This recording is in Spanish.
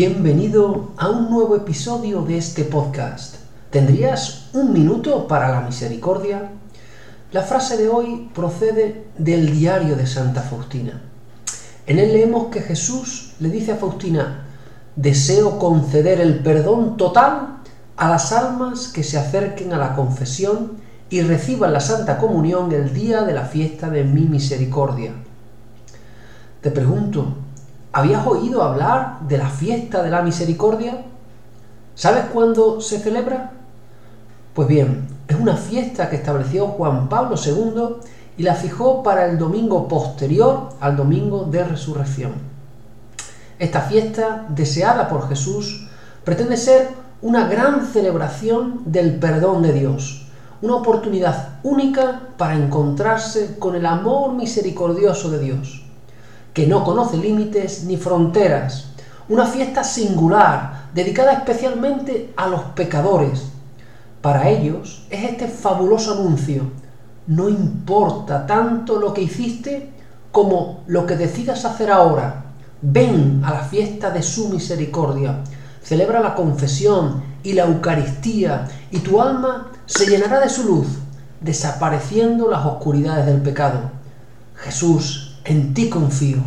Bienvenido a un nuevo episodio de este podcast. ¿Tendrías un minuto para la misericordia? La frase de hoy procede del diario de Santa Faustina. En él leemos que Jesús le dice a Faustina, deseo conceder el perdón total a las almas que se acerquen a la confesión y reciban la Santa Comunión el día de la fiesta de mi misericordia. Te pregunto, ¿Habías oído hablar de la fiesta de la misericordia? ¿Sabes cuándo se celebra? Pues bien, es una fiesta que estableció Juan Pablo II y la fijó para el domingo posterior al domingo de resurrección. Esta fiesta, deseada por Jesús, pretende ser una gran celebración del perdón de Dios, una oportunidad única para encontrarse con el amor misericordioso de Dios que no conoce límites ni fronteras, una fiesta singular, dedicada especialmente a los pecadores. Para ellos es este fabuloso anuncio, no importa tanto lo que hiciste como lo que decidas hacer ahora. Ven a la fiesta de su misericordia, celebra la confesión y la Eucaristía y tu alma se llenará de su luz, desapareciendo las oscuridades del pecado. Jesús en ti confío.